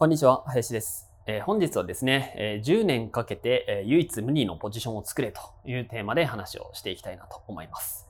こんにちは林ですえー、本日はですね、えー、10年かけて、えー、唯一無二のポジションを作れというテーマで話をしていきたいなと思います。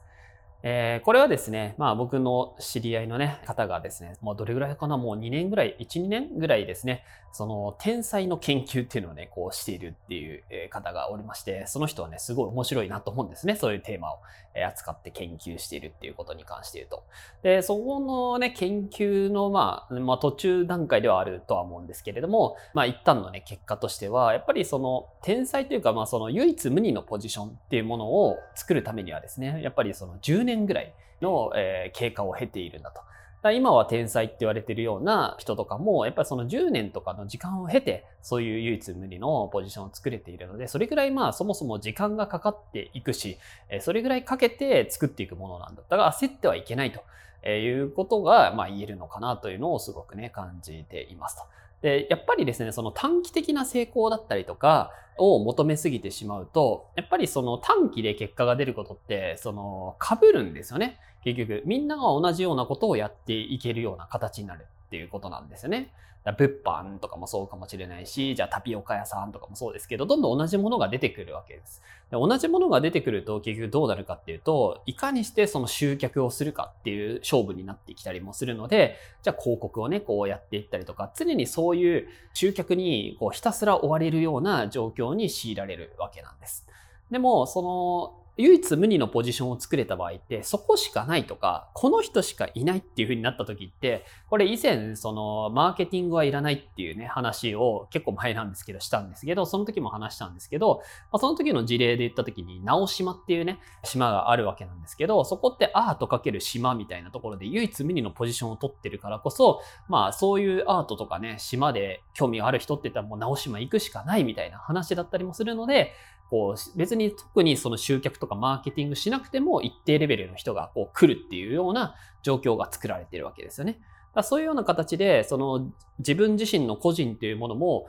えー、これはですね、まあ僕の知り合いのね、方がですね、まあどれぐらいかな、もう2年ぐらい、1、2年ぐらいですね、その天才の研究っていうのをね、こうしているっていう方がおりまして、その人はね、すごい面白いなと思うんですね。そういうテーマを扱って研究しているっていうことに関して言うと。で、そこのね、研究の、まあ、まあ途中段階ではあるとは思うんですけれども、まあ一旦のね、結果としては、やっぱりその天才というか、まあその唯一無二のポジションっていうものを作るためにはですね、やっぱりその10年年ぐらいの、え、経過を経ているんだと。だ今は天才って言われてるような人とかも、やっぱりその10年とかの時間を経て、そういう唯一無二のポジションを作れているので、それぐらいまあそもそも時間がかかっていくし、それぐらいかけて作っていくものなんだったら焦ってはいけないということが、まあ言えるのかなというのをすごくね、感じていますと。で、やっぱりですね、その短期的な成功だったりとかを求めすぎてしまうと、やっぱりその短期で結果が出ることって、その被るんですよね。結局、みんなが同じようなことをやっていけるような形になるっていうことなんですよね。だ物販とかもそうかもしれないし、じゃあタピオカ屋さんとかもそうですけど、どんどん同じものが出てくるわけです。で同じものが出てくると結局どうなるかっていうと、いかにしてその集客をするかっていう勝負になってきたりもするので、じゃあ広告をね、こうやっていったりとか、常にそういう集客にこうひたすら追われるような状況に強いられるわけなんです。でも、その、唯一無二のポジションを作れた場合って、そこしかないとか、この人しかいないっていう風になった時って、これ以前、その、マーケティングはいらないっていうね、話を結構前なんですけど、したんですけど、その時も話したんですけど、その時の事例で言った時に、直島っていうね、島があるわけなんですけど、そこってアートかける島みたいなところで唯一無二のポジションを取ってるからこそ、まあそういうアートとかね、島で興味がある人って言ったらもう直島行くしかないみたいな話だったりもするので、こう、別に特にその集客とかマーケティングしなくても一定レベルの人がこう来るっていうような状況が作られているわけですよね。だそういうような形で、その自分自身の個人っていうものも、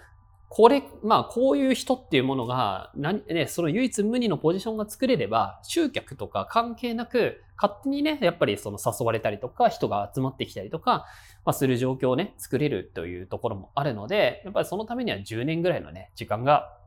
これ、まあ、こういう人っていうものが、ね、その唯一無二のポジションが作れれば、集客とか関係なく、勝手にね、やっぱりその誘われたりとか、人が集まってきたりとか、まあ、する状況をね、作れるというところもあるので、やっぱりそのためには10年ぐらいのね、時間が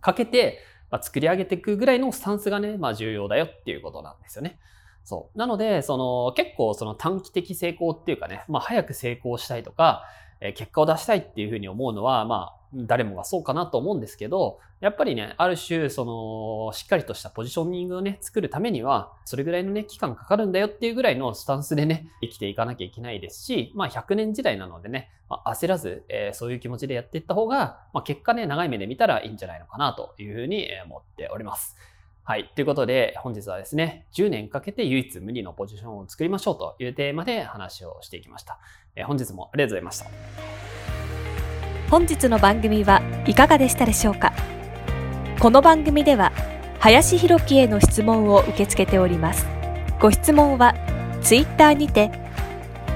かけて、まあ、作り上げていくぐらいのスタンスがね、まあ重要だよっていうことなんですよね。そう。なので、その結構その短期的成功っていうかね、まあ早く成功したいとか、え結果を出したいっていうふうに思うのは、まあ、誰もがそうかなと思うんですけど、やっぱりね、ある種、その、しっかりとしたポジショニングをね、作るためには、それぐらいのね、期間かかるんだよっていうぐらいのスタンスでね、生きていかなきゃいけないですし、まあ、100年時代なのでね、まあ、焦らず、えー、そういう気持ちでやっていった方が、まあ、結果ね、長い目で見たらいいんじゃないのかなというふうに思っております。はい。ということで、本日はですね、10年かけて唯一無二のポジションを作りましょうというテーマで話をしていきました。え本日もありがとうございました。本日の番組はいかがでしたでしょうか？この番組では、林弘樹への質問を受け付けております。ご質問は、ツイッターにて、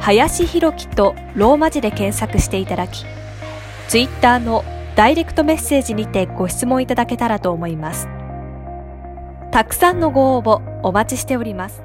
林弘樹とローマ字で検索していただき、ツイッターのダイレクトメッセージにてご質問いただけたらと思います。たくさんのご応募お待ちしております。